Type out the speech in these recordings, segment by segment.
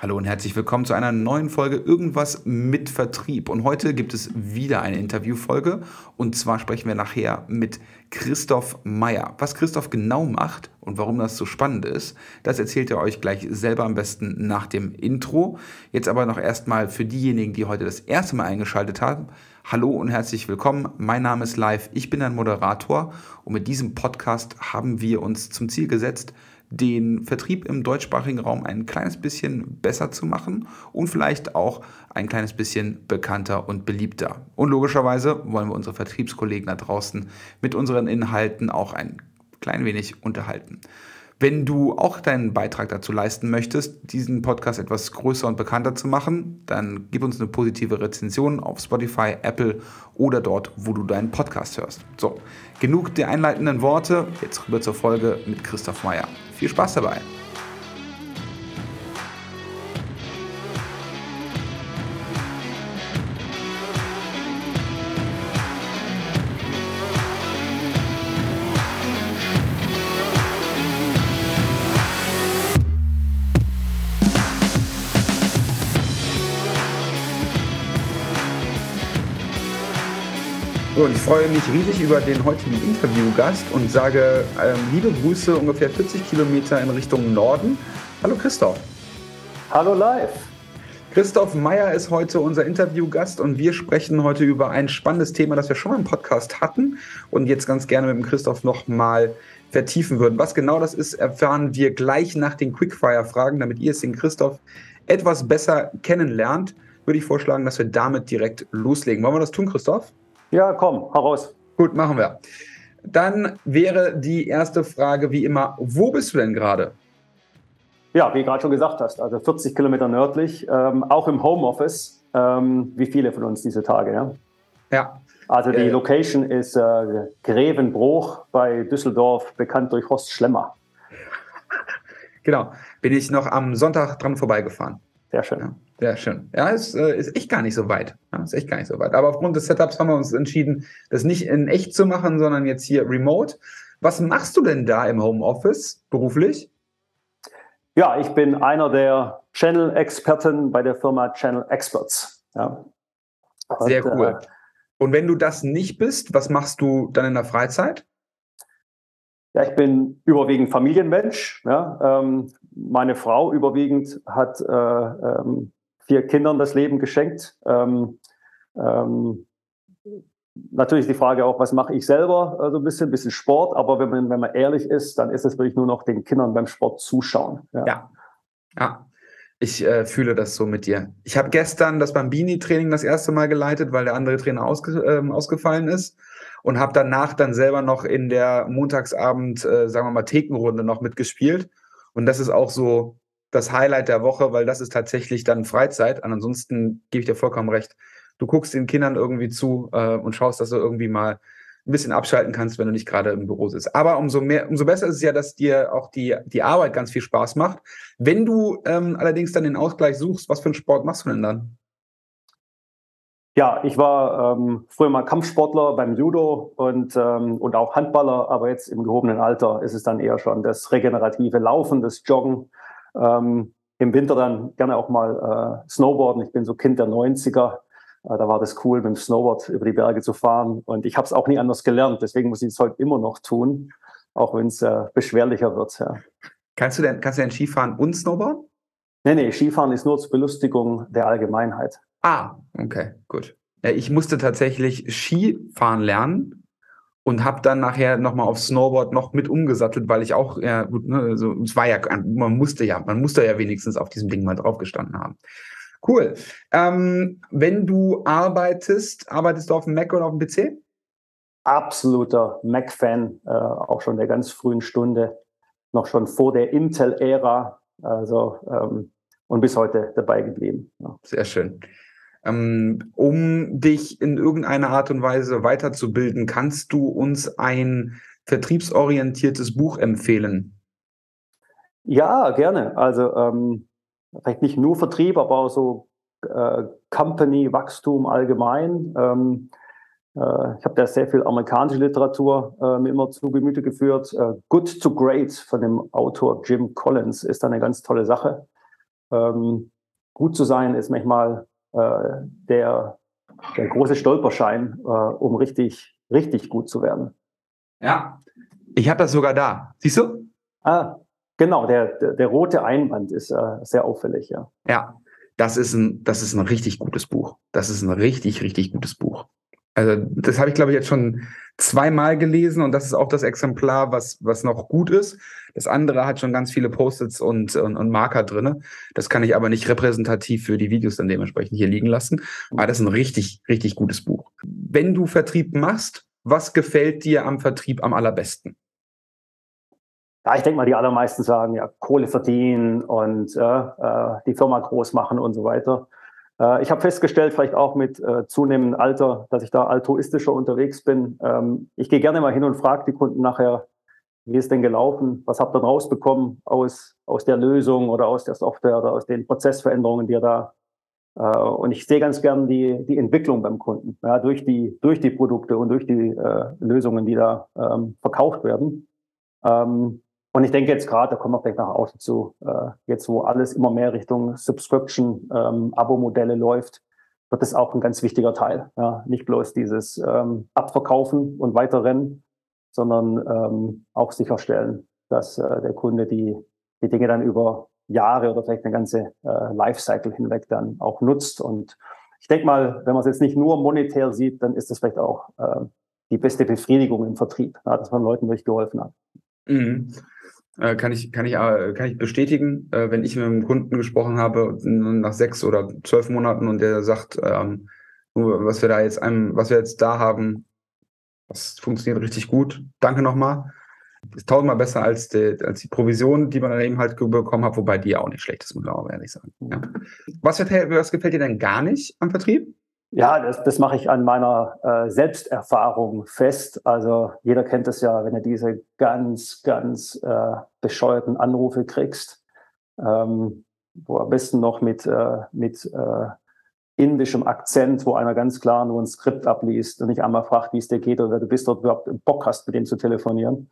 Hallo und herzlich willkommen zu einer neuen Folge Irgendwas mit Vertrieb. Und heute gibt es wieder eine Interviewfolge. Und zwar sprechen wir nachher mit Christoph Meyer. Was Christoph genau macht und warum das so spannend ist, das erzählt er euch gleich selber am besten nach dem Intro. Jetzt aber noch erstmal für diejenigen, die heute das erste Mal eingeschaltet haben. Hallo und herzlich willkommen. Mein Name ist Live. Ich bin ein Moderator und mit diesem Podcast haben wir uns zum Ziel gesetzt, den Vertrieb im deutschsprachigen Raum ein kleines bisschen besser zu machen und vielleicht auch ein kleines bisschen bekannter und beliebter. Und logischerweise wollen wir unsere Vertriebskollegen da draußen mit unseren Inhalten auch ein klein wenig unterhalten. Wenn du auch deinen Beitrag dazu leisten möchtest, diesen Podcast etwas größer und bekannter zu machen, dann gib uns eine positive Rezension auf Spotify, Apple oder dort, wo du deinen Podcast hörst. So, genug der einleitenden Worte, jetzt rüber zur Folge mit Christoph Meyer. Viel Spaß dabei! So, und ich freue mich riesig über den heutigen Interviewgast und sage ähm, liebe Grüße ungefähr 40 Kilometer in Richtung Norden. Hallo Christoph. Hallo live. Christoph Meyer ist heute unser Interviewgast und wir sprechen heute über ein spannendes Thema, das wir schon mal im Podcast hatten und jetzt ganz gerne mit dem Christoph nochmal vertiefen würden. Was genau das ist, erfahren wir gleich nach den Quickfire-Fragen, damit ihr es den Christoph etwas besser kennenlernt. Würde ich vorschlagen, dass wir damit direkt loslegen. Wollen wir das tun, Christoph? Ja, komm, heraus. Gut, machen wir. Dann wäre die erste Frage wie immer, wo bist du denn gerade? Ja, wie gerade schon gesagt hast, also 40 Kilometer nördlich, ähm, auch im Homeoffice, ähm, wie viele von uns diese Tage, ja? Ja. Also die äh, Location ist äh, Grevenbruch bei Düsseldorf, bekannt durch Horst Schlemmer. Genau, bin ich noch am Sonntag dran vorbeigefahren. Sehr schön. Ja. Sehr schön. Ja, ist, äh, ist echt gar nicht so weit. Ja, ist echt gar nicht so weit. Aber aufgrund des Setups haben wir uns entschieden, das nicht in echt zu machen, sondern jetzt hier remote. Was machst du denn da im Homeoffice beruflich? Ja, ich bin einer der Channel-Experten bei der Firma Channel Experts. Ja. Sehr Und, cool. Äh, Und wenn du das nicht bist, was machst du dann in der Freizeit? Ja, ich bin überwiegend Familienmensch. Ja. Ähm, meine Frau überwiegend hat äh, ähm, vier Kindern das Leben geschenkt. Ähm, ähm, natürlich die Frage auch, was mache ich selber? So also ein bisschen, bisschen Sport. Aber wenn man, wenn man ehrlich ist, dann ist es wirklich nur noch den Kindern beim Sport zuschauen. Ja. ja. ja. Ich äh, fühle das so mit dir. Ich habe gestern das Bambini-Training das erste Mal geleitet, weil der andere Trainer ausge äh, ausgefallen ist und habe danach dann selber noch in der Montagsabend, äh, sagen wir mal, Thekenrunde noch mitgespielt. Und das ist auch so das Highlight der Woche, weil das ist tatsächlich dann Freizeit. ansonsten gebe ich dir vollkommen recht. Du guckst den Kindern irgendwie zu äh, und schaust, dass du irgendwie mal ein bisschen abschalten kannst, wenn du nicht gerade im Büro sitzt. Aber umso mehr, umso besser ist es ja, dass dir auch die, die Arbeit ganz viel Spaß macht. Wenn du ähm, allerdings dann den Ausgleich suchst, was für einen Sport machst du denn dann? Ja, ich war ähm, früher mal Kampfsportler beim Judo und, ähm, und auch Handballer, aber jetzt im gehobenen Alter ist es dann eher schon das regenerative Laufen, das Joggen. Ähm, Im Winter dann gerne auch mal äh, Snowboarden. Ich bin so Kind der 90er. Äh, da war das cool, mit dem Snowboard über die Berge zu fahren. Und ich habe es auch nie anders gelernt. Deswegen muss ich es heute immer noch tun, auch wenn es äh, beschwerlicher wird. Ja. Kannst du denn, kannst du denn Skifahren und Snowboard? Nee, nee, Skifahren ist nur zur Belustigung der Allgemeinheit. Ah, okay, gut. Ja, ich musste tatsächlich Skifahren lernen und habe dann nachher nochmal auf Snowboard noch mit umgesattelt, weil ich auch, ja, gut, ne, also, es war ja, man musste ja, man musste ja wenigstens auf diesem Ding mal draufgestanden haben. Cool. Ähm, wenn du arbeitest, arbeitest du auf dem Mac oder auf dem PC? Absoluter Mac-Fan, äh, auch schon der ganz frühen Stunde, noch schon vor der Intel-Ära, also ähm, und bis heute dabei geblieben. Ja. Sehr schön. Ähm, um dich in irgendeiner Art und Weise weiterzubilden, kannst du uns ein vertriebsorientiertes Buch empfehlen? Ja, gerne. Also ähm, vielleicht nicht nur Vertrieb, aber auch so äh, Company-Wachstum allgemein. Ähm, äh, ich habe da sehr viel amerikanische Literatur äh, mir immer zu Gemüte geführt. Äh, Good to Great von dem Autor Jim Collins ist eine ganz tolle Sache. ähm, gut zu sein ist manchmal der, der große Stolperschein, äh, um richtig, richtig gut zu werden. Ja, ich habe das sogar da. Siehst du? Ah, genau, der, der, der rote Einband ist äh, sehr auffällig, ja. Ja, das ist, ein, das ist ein richtig gutes Buch. Das ist ein richtig, richtig gutes Buch. Also, das habe ich, glaube ich, jetzt schon zweimal gelesen und das ist auch das Exemplar, was, was noch gut ist. Das andere hat schon ganz viele Post-its und, und, und Marker drin. Das kann ich aber nicht repräsentativ für die Videos dann dementsprechend hier liegen lassen. Aber das ist ein richtig, richtig gutes Buch. Wenn du Vertrieb machst, was gefällt dir am Vertrieb am allerbesten? Ja, ich denke mal, die allermeisten sagen ja Kohle verdienen und äh, äh, die Firma groß machen und so weiter. Äh, ich habe festgestellt, vielleicht auch mit äh, zunehmendem Alter, dass ich da altruistischer unterwegs bin. Ähm, ich gehe gerne mal hin und frage die Kunden nachher, wie ist denn gelaufen? Was habt ihr rausbekommen aus, aus der Lösung oder aus der Software oder aus den Prozessveränderungen, die ihr da äh, und ich sehe ganz gern die, die Entwicklung beim Kunden, ja, durch, die, durch die Produkte und durch die äh, Lösungen, die da ähm, verkauft werden. Ähm, und ich denke jetzt gerade, da kommen wir vielleicht nach außen zu, äh, jetzt wo alles immer mehr Richtung Subscription, ähm, Abo-Modelle läuft, wird das auch ein ganz wichtiger Teil. Ja? Nicht bloß dieses ähm, Abverkaufen und Weiterrennen, sondern ähm, auch sicherstellen, dass äh, der Kunde die, die Dinge dann über Jahre oder vielleicht eine ganze äh, Lifecycle hinweg dann auch nutzt. Und ich denke mal, wenn man es jetzt nicht nur monetär sieht, dann ist das vielleicht auch äh, die beste Befriedigung im Vertrieb, ja, dass man Leuten durchgeholfen hat. Mhm. Äh, kann ich, kann ich, äh, kann ich bestätigen, äh, wenn ich mit einem Kunden gesprochen habe, nach sechs oder zwölf Monaten und der sagt, ähm, was wir da jetzt einem, was wir jetzt da haben, das funktioniert richtig gut. Danke nochmal. Ist tausendmal besser als die, als die Provision, die man dann eben halt bekommen hat, wobei die ja auch nicht schlecht ist, muss man auch ehrlich sagen. Ja. Was, was gefällt dir denn gar nicht am Vertrieb? Ja, das, das mache ich an meiner äh, Selbsterfahrung fest. Also jeder kennt das ja, wenn du diese ganz, ganz äh, bescheuerten Anrufe kriegst, ähm, wo am besten noch mit, äh, mit äh, indischem Akzent, wo einer ganz klar nur ein Skript abliest und nicht einmal fragt, wie es dir geht oder du bist dort überhaupt Bock hast, mit dem zu telefonieren.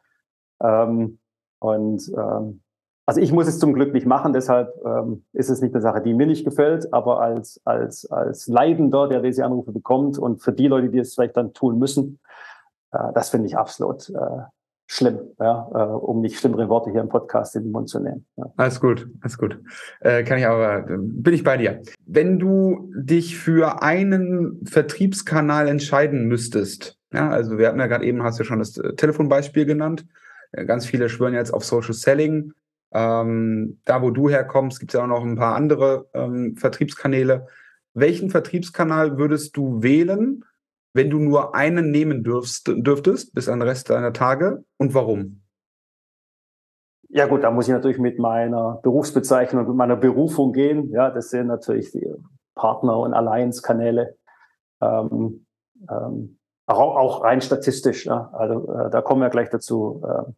Ähm, und ähm, also ich muss es zum Glück nicht machen, deshalb ähm, ist es nicht eine Sache, die mir nicht gefällt, aber als, als, als Leidender, der diese Anrufe bekommt und für die Leute, die es vielleicht dann tun müssen, äh, das finde ich absolut äh, schlimm, ja, äh, um nicht schlimmere Worte hier im Podcast in den Mund zu nehmen. Ja. Alles gut, alles gut. Äh, kann ich aber, bin ich bei dir. Wenn du dich für einen Vertriebskanal entscheiden müsstest, ja, also wir hatten ja gerade eben, hast du schon das äh, Telefonbeispiel genannt, äh, ganz viele schwören jetzt auf Social Selling. Ähm, da, wo du herkommst, gibt es ja auch noch ein paar andere ähm, Vertriebskanäle. Welchen Vertriebskanal würdest du wählen, wenn du nur einen nehmen dürfst, dürftest bis an den Rest deiner Tage und warum? Ja gut, da muss ich natürlich mit meiner Berufsbezeichnung mit meiner Berufung gehen. Ja, das sind natürlich die Partner- und Alliance-Kanäle. Ähm, ähm, auch, auch, rein statistisch. Ja. Also äh, da kommen wir gleich dazu. Äh,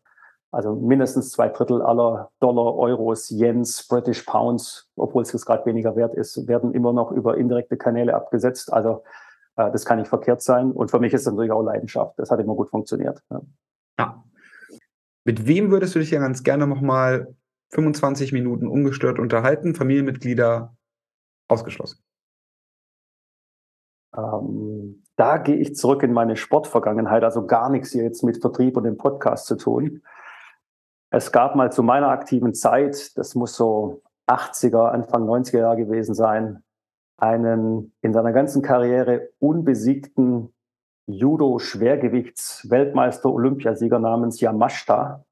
also mindestens zwei Drittel aller Dollar, Euros, Yens, British Pounds, obwohl es jetzt gerade weniger wert ist, werden immer noch über indirekte Kanäle abgesetzt. Also äh, das kann nicht verkehrt sein. Und für mich ist das natürlich auch Leidenschaft. Das hat immer gut funktioniert. Ja. ja. Mit wem würdest du dich ja ganz gerne nochmal 25 Minuten ungestört unterhalten? Familienmitglieder ausgeschlossen. Ähm, da gehe ich zurück in meine Sportvergangenheit, also gar nichts hier jetzt mit Vertrieb und dem Podcast zu tun. Es gab mal zu meiner aktiven Zeit, das muss so 80er, Anfang 90er Jahre gewesen sein, einen in seiner ganzen Karriere unbesiegten Judo-Schwergewichts-Weltmeister, Olympiasieger namens Yamashita.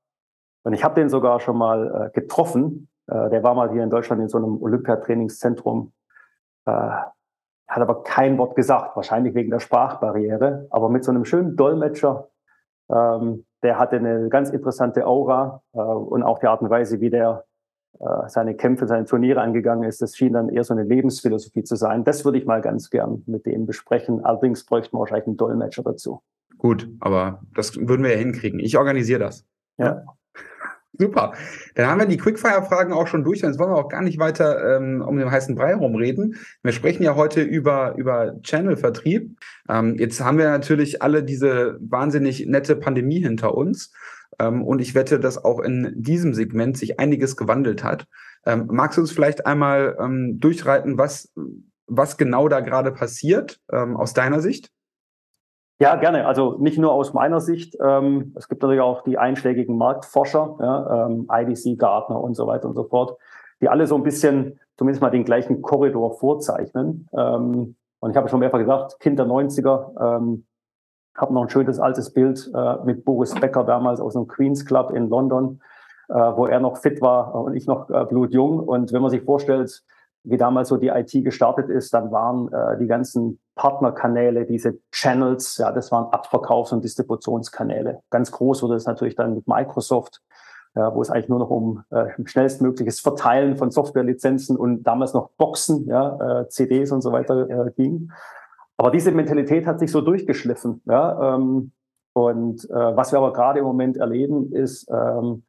Und ich habe den sogar schon mal äh, getroffen. Äh, der war mal hier in Deutschland in so einem Olympiatrainingszentrum. Äh, hat aber kein Wort gesagt, wahrscheinlich wegen der Sprachbarriere. Aber mit so einem schönen Dolmetscher ähm, der hatte eine ganz interessante Aura äh, und auch die Art und Weise, wie der äh, seine Kämpfe, seine Turniere angegangen ist, das schien dann eher so eine Lebensphilosophie zu sein. Das würde ich mal ganz gern mit dem besprechen. Allerdings bräuchten wir wahrscheinlich einen Dolmetscher dazu. Gut, aber das würden wir ja hinkriegen. Ich organisiere das. Ja. Super. Dann haben wir die Quickfire-Fragen auch schon durch. Jetzt wollen wir auch gar nicht weiter ähm, um den heißen Brei rumreden. Wir sprechen ja heute über, über Channel-Vertrieb. Ähm, jetzt haben wir natürlich alle diese wahnsinnig nette Pandemie hinter uns. Ähm, und ich wette, dass auch in diesem Segment sich einiges gewandelt hat. Ähm, magst du uns vielleicht einmal ähm, durchreiten, was, was genau da gerade passiert ähm, aus deiner Sicht? Ja, gerne. Also nicht nur aus meiner Sicht. Ähm, es gibt natürlich auch die einschlägigen Marktforscher, ja, ähm, IDC, Gartner und so weiter und so fort, die alle so ein bisschen zumindest mal den gleichen Korridor vorzeichnen. Ähm, und ich habe schon mehrfach gesagt, Kind der 90er, ähm, habe noch ein schönes altes Bild äh, mit Boris Becker damals aus einem Queens Club in London, äh, wo er noch fit war und ich noch äh, blutjung. Und wenn man sich vorstellt, wie damals so die IT gestartet ist, dann waren äh, die ganzen Partnerkanäle, diese Channels, ja, das waren Abverkaufs- und Distributionskanäle. Ganz groß wurde es natürlich dann mit Microsoft, ja, wo es eigentlich nur noch um äh, schnellstmögliches Verteilen von Softwarelizenzen und damals noch Boxen, ja, äh, CDs und so weiter äh, ging. Aber diese Mentalität hat sich so durchgeschliffen. Ja, ähm, und äh, was wir aber gerade im Moment erleben, ist, ähm,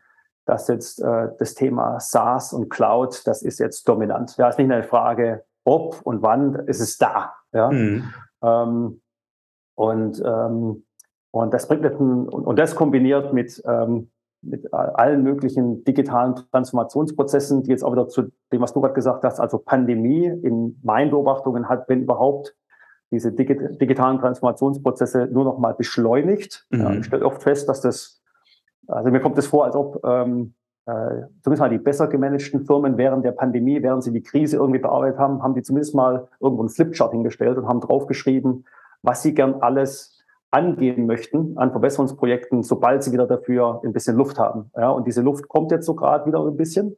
dass jetzt äh, das Thema SaaS und Cloud, das ist jetzt dominant. Ja, ist nicht eine Frage, ob und wann, ist es da. Ja? Mhm. Ähm, und, ähm, und das bringt und, und das kombiniert mit, ähm, mit allen möglichen digitalen Transformationsprozessen, die jetzt auch wieder zu dem, was du gerade gesagt hast, also Pandemie in meinen Beobachtungen hat, wenn überhaupt, diese digitalen Transformationsprozesse nur noch mal beschleunigt. Mhm. Ja, ich stelle oft fest, dass das also mir kommt es vor, als ob ähm, äh, zumindest mal die besser gemanagten Firmen während der Pandemie, während sie die Krise irgendwie bearbeitet haben, haben die zumindest mal irgendwo einen Flipchart hingestellt und haben draufgeschrieben, was sie gern alles angehen möchten an Verbesserungsprojekten, sobald sie wieder dafür ein bisschen Luft haben. Ja, und diese Luft kommt jetzt so gerade wieder ein bisschen.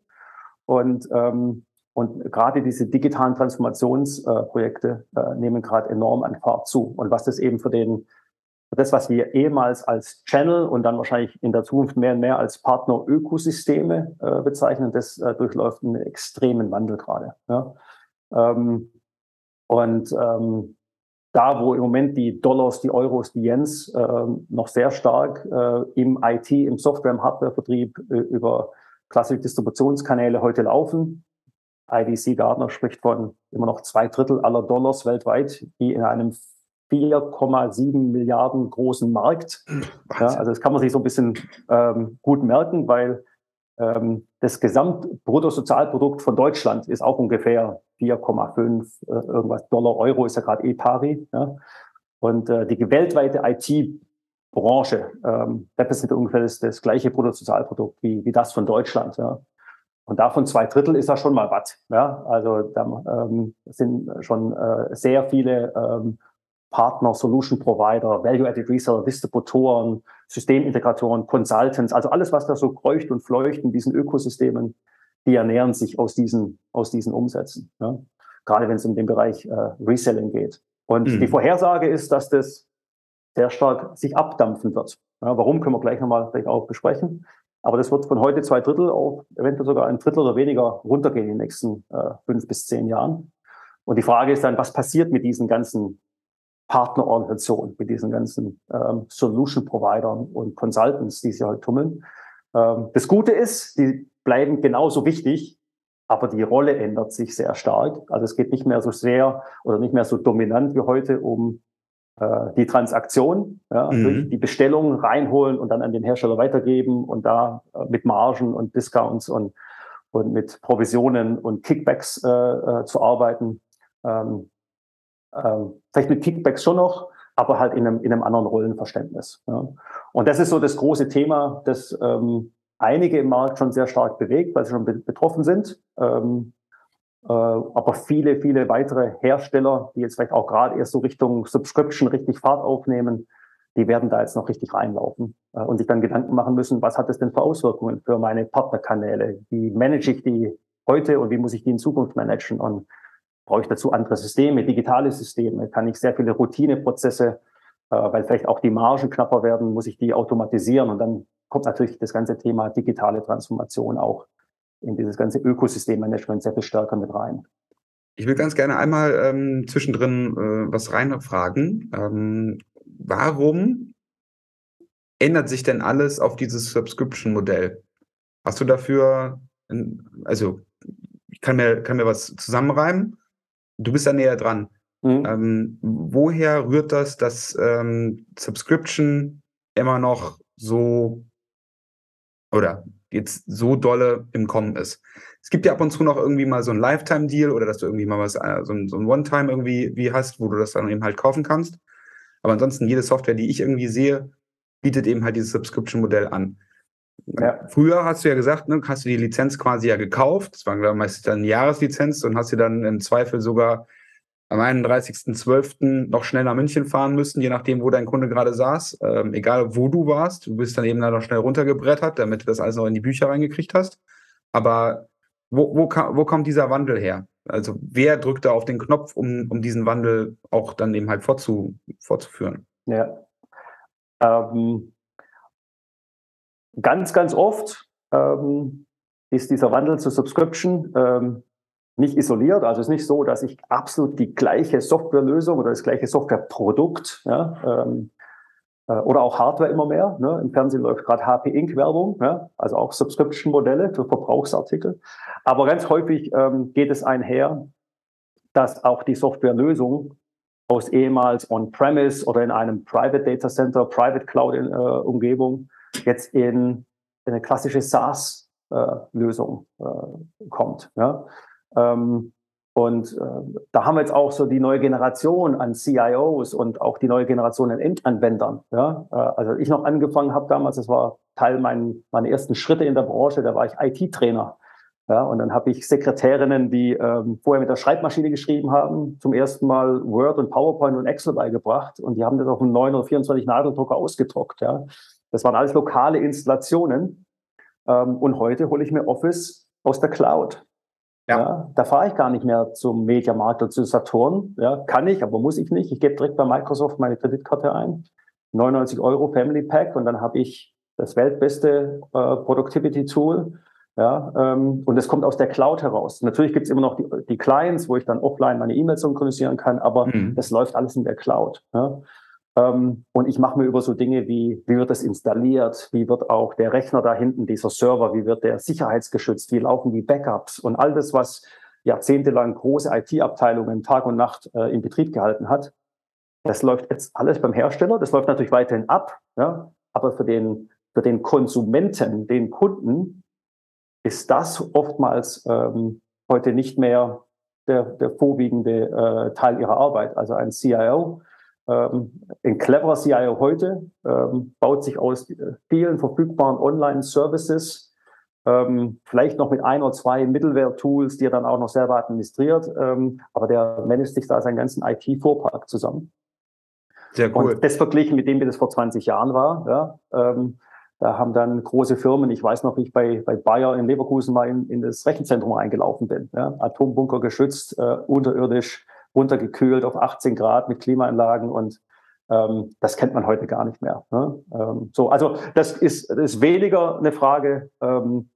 Und, ähm, und gerade diese digitalen Transformationsprojekte äh, nehmen gerade enorm an Fahrt zu. Und was das eben für den das, was wir ehemals als Channel und dann wahrscheinlich in der Zukunft mehr und mehr als Partner-Ökosysteme äh, bezeichnen, das äh, durchläuft einen extremen Wandel gerade. Ja. Ähm, und ähm, da, wo im Moment die Dollars, die Euros, die Yens äh, noch sehr stark äh, im IT, im Software, im Hardwarevertrieb über klassische Distributionskanäle heute laufen. IDC Gardner spricht von immer noch zwei Drittel aller Dollars weltweit, die in einem 4,7 Milliarden großen Markt. Ja, also das kann man sich so ein bisschen ähm, gut merken, weil ähm, das Gesamtbruttosozialprodukt von Deutschland ist auch ungefähr 4,5 äh, irgendwas Dollar, Euro ist ja gerade eh pari. Ja. Und äh, die weltweite IT-Branche ähm, repräsentiert ungefähr das, das gleiche Bruttosozialprodukt wie, wie das von Deutschland. Ja. Und davon zwei Drittel ist ja schon mal was. Ja. Also da ähm, sind schon äh, sehr viele ähm, Partner, Solution Provider, Value-Added Reseller, Distributoren, Systemintegratoren, Consultants, also alles, was da so kreucht und fleucht in diesen Ökosystemen, die ernähren sich aus diesen, aus diesen Umsätzen. Ja? Gerade wenn es um den Bereich äh, Reselling geht. Und mhm. die Vorhersage ist, dass das sehr stark sich abdampfen wird. Ja, warum können wir gleich nochmal vielleicht auch besprechen. Aber das wird von heute zwei Drittel auf eventuell sogar ein Drittel oder weniger runtergehen in den nächsten äh, fünf bis zehn Jahren. Und die Frage ist dann, was passiert mit diesen ganzen Partnerorganisation mit diesen ganzen ähm, Solution-Providern und Consultants, die sich halt tummeln. Ähm, das Gute ist, die bleiben genauso wichtig, aber die Rolle ändert sich sehr stark. Also es geht nicht mehr so sehr oder nicht mehr so dominant wie heute um äh, die Transaktion, ja, mhm. durch die Bestellung reinholen und dann an den Hersteller weitergeben und da äh, mit Margen und Discounts und, und mit Provisionen und Kickbacks äh, äh, zu arbeiten. Ähm, ähm, vielleicht mit Kickbacks schon noch, aber halt in einem, in einem anderen Rollenverständnis. Ja. Und das ist so das große Thema, das ähm, einige im Markt schon sehr stark bewegt, weil sie schon be betroffen sind. Ähm, äh, aber viele, viele weitere Hersteller, die jetzt vielleicht auch gerade erst so Richtung Subscription richtig Fahrt aufnehmen, die werden da jetzt noch richtig reinlaufen äh, und sich dann Gedanken machen müssen, was hat das denn für Auswirkungen für meine Partnerkanäle? Wie manage ich die heute und wie muss ich die in Zukunft managen? Und Brauche ich dazu andere Systeme, digitale Systeme? Kann ich sehr viele Routineprozesse, äh, weil vielleicht auch die Margen knapper werden, muss ich die automatisieren? Und dann kommt natürlich das ganze Thema digitale Transformation auch in dieses ganze Ökosystemmanagement sehr viel stärker mit rein. Ich will ganz gerne einmal ähm, zwischendrin äh, was reinfragen. Ähm, warum ändert sich denn alles auf dieses Subscription-Modell? Hast du dafür, also ich kann mir, kann mir was zusammenreimen, du bist da näher dran. Mhm. Ähm, woher rührt das, dass ähm, Subscription immer noch so oder jetzt so dolle im Kommen ist. Es gibt ja ab und zu noch irgendwie mal so ein Lifetime-Deal oder dass du irgendwie mal was, äh, so ein, so ein One-Time irgendwie wie hast, wo du das dann eben halt kaufen kannst. Aber ansonsten jede Software, die ich irgendwie sehe, bietet eben halt dieses Subscription-Modell an. Ja. Früher hast du ja gesagt, ne, hast du die Lizenz quasi ja gekauft. Das war meistens dann eine Jahreslizenz und hast du dann im Zweifel sogar am 31.12. noch schnell nach München fahren müssen, je nachdem, wo dein Kunde gerade saß. Ähm, egal, wo du warst. Du bist dann eben dann noch schnell runtergebrettert, damit du das alles noch in die Bücher reingekriegt hast. Aber wo, wo, wo kommt dieser Wandel her? Also wer drückt da auf den Knopf, um, um diesen Wandel auch dann eben halt fortzu, fortzuführen? Ja. Ähm, ganz, ganz oft ähm, ist dieser Wandel zur Subscription ähm, nicht isoliert. Also es ist nicht so, dass ich absolut die gleiche Softwarelösung oder das gleiche Softwareprodukt ja, ähm, äh, oder auch Hardware immer mehr. Ne? Im Fernsehen läuft gerade HP Inc. Werbung, ja? also auch Subscription-Modelle für Verbrauchsartikel. Aber ganz häufig ähm, geht es einher, dass auch die Softwarelösung aus ehemals On-Premise oder in einem Private Data Center, Private Cloud-Umgebung äh, jetzt in, in eine klassische SaaS-Lösung äh, kommt. Ja? Ähm, und äh, da haben wir jetzt auch so die neue Generation an CIOs und auch die neue Generation an Endanwendern. Ja? Äh, also ich noch angefangen habe damals, das war Teil mein, meiner ersten Schritte in der Branche, da war ich IT-Trainer. Ja, und dann habe ich Sekretärinnen, die ähm, vorher mit der Schreibmaschine geschrieben haben, zum ersten Mal Word und PowerPoint und Excel beigebracht und die haben das auf einem 9 oder 24 Nadeldrucker ausgedruckt. Ja. Das waren alles lokale Installationen. Ähm, und heute hole ich mir Office aus der Cloud. Ja. ja da fahre ich gar nicht mehr zum Mediamarkt oder zu Saturn. Ja, kann ich, aber muss ich nicht. Ich gebe direkt bei Microsoft meine Kreditkarte ein. 99 Euro Family Pack und dann habe ich das weltbeste äh, Productivity Tool. Ja, ähm, und es kommt aus der Cloud heraus. Natürlich gibt es immer noch die, die, Clients, wo ich dann offline meine E-Mails synchronisieren kann, aber mhm. das läuft alles in der Cloud. Ja. Ähm, und ich mache mir über so Dinge wie, wie wird das installiert, wie wird auch der Rechner da hinten, dieser Server, wie wird der sicherheitsgeschützt, wie laufen die Backups und all das, was jahrzehntelang große IT-Abteilungen Tag und Nacht äh, in Betrieb gehalten hat. Das läuft jetzt alles beim Hersteller, das läuft natürlich weiterhin ab, ja, aber für den, für den Konsumenten, den Kunden, ist das oftmals ähm, heute nicht mehr der, der vorwiegende äh, Teil ihrer Arbeit. Also ein CIO ein cleverer CIO heute ähm, baut sich aus äh, vielen verfügbaren Online-Services, ähm, vielleicht noch mit ein oder zwei Middleware-Tools, die er dann auch noch selber administriert, ähm, aber der managt sich da seinen ganzen IT-Fuhrpark zusammen. Sehr cool. Und das verglichen mit dem, wie das vor 20 Jahren war, ja, ähm, da haben dann große Firmen, ich weiß noch, wie ich bei, bei Bayer in Leverkusen mal in, in das Rechenzentrum eingelaufen bin, ja, Atombunker geschützt, äh, unterirdisch, runtergekühlt auf 18 Grad mit Klimaanlagen und ähm, das kennt man heute gar nicht mehr. Ne? Ähm, so, also das ist, das ist weniger eine Frage ähm,